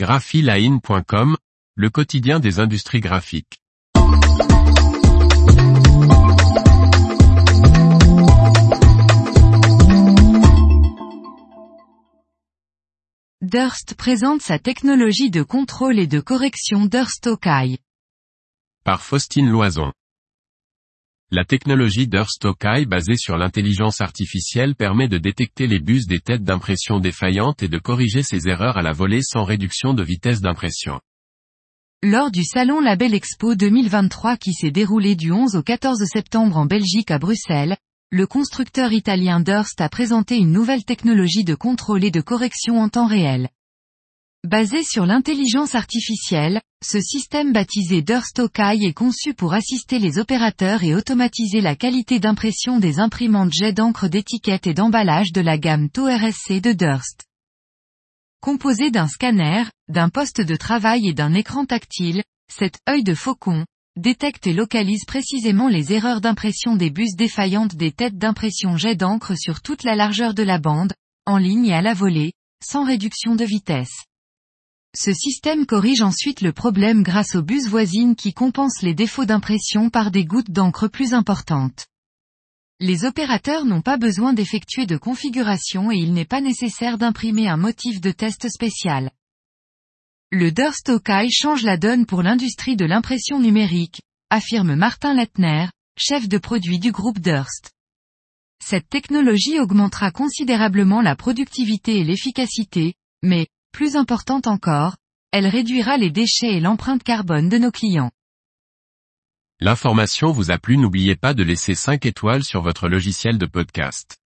graphiline.com, le quotidien des industries graphiques. Durst présente sa technologie de contrôle et de correction Durst Tokai. Par Faustine Loison. La technologie Durst Tokai basée sur l'intelligence artificielle permet de détecter les bus des têtes d'impression défaillantes et de corriger ces erreurs à la volée sans réduction de vitesse d'impression. Lors du salon Label Expo 2023 qui s'est déroulé du 11 au 14 septembre en Belgique à Bruxelles, le constructeur italien Durst a présenté une nouvelle technologie de contrôle et de correction en temps réel. Basé sur l'intelligence artificielle, ce système baptisé Durst Tokai est conçu pour assister les opérateurs et automatiser la qualité d'impression des imprimantes jet d'encre d'étiquette et d'emballage de la gamme TORSC de Durst. Composé d'un scanner, d'un poste de travail et d'un écran tactile, cet œil de faucon, détecte et localise précisément les erreurs d'impression des bus défaillantes des têtes d'impression jet d'encre sur toute la largeur de la bande, en ligne et à la volée, sans réduction de vitesse. Ce système corrige ensuite le problème grâce aux bus voisines qui compensent les défauts d'impression par des gouttes d'encre plus importantes. Les opérateurs n'ont pas besoin d'effectuer de configuration et il n'est pas nécessaire d'imprimer un motif de test spécial. Le Durst Tokai change la donne pour l'industrie de l'impression numérique, affirme Martin Lettner, chef de produit du groupe Durst. Cette technologie augmentera considérablement la productivité et l'efficacité, mais, plus importante encore, elle réduira les déchets et l'empreinte carbone de nos clients. L'information vous a plu n'oubliez pas de laisser 5 étoiles sur votre logiciel de podcast.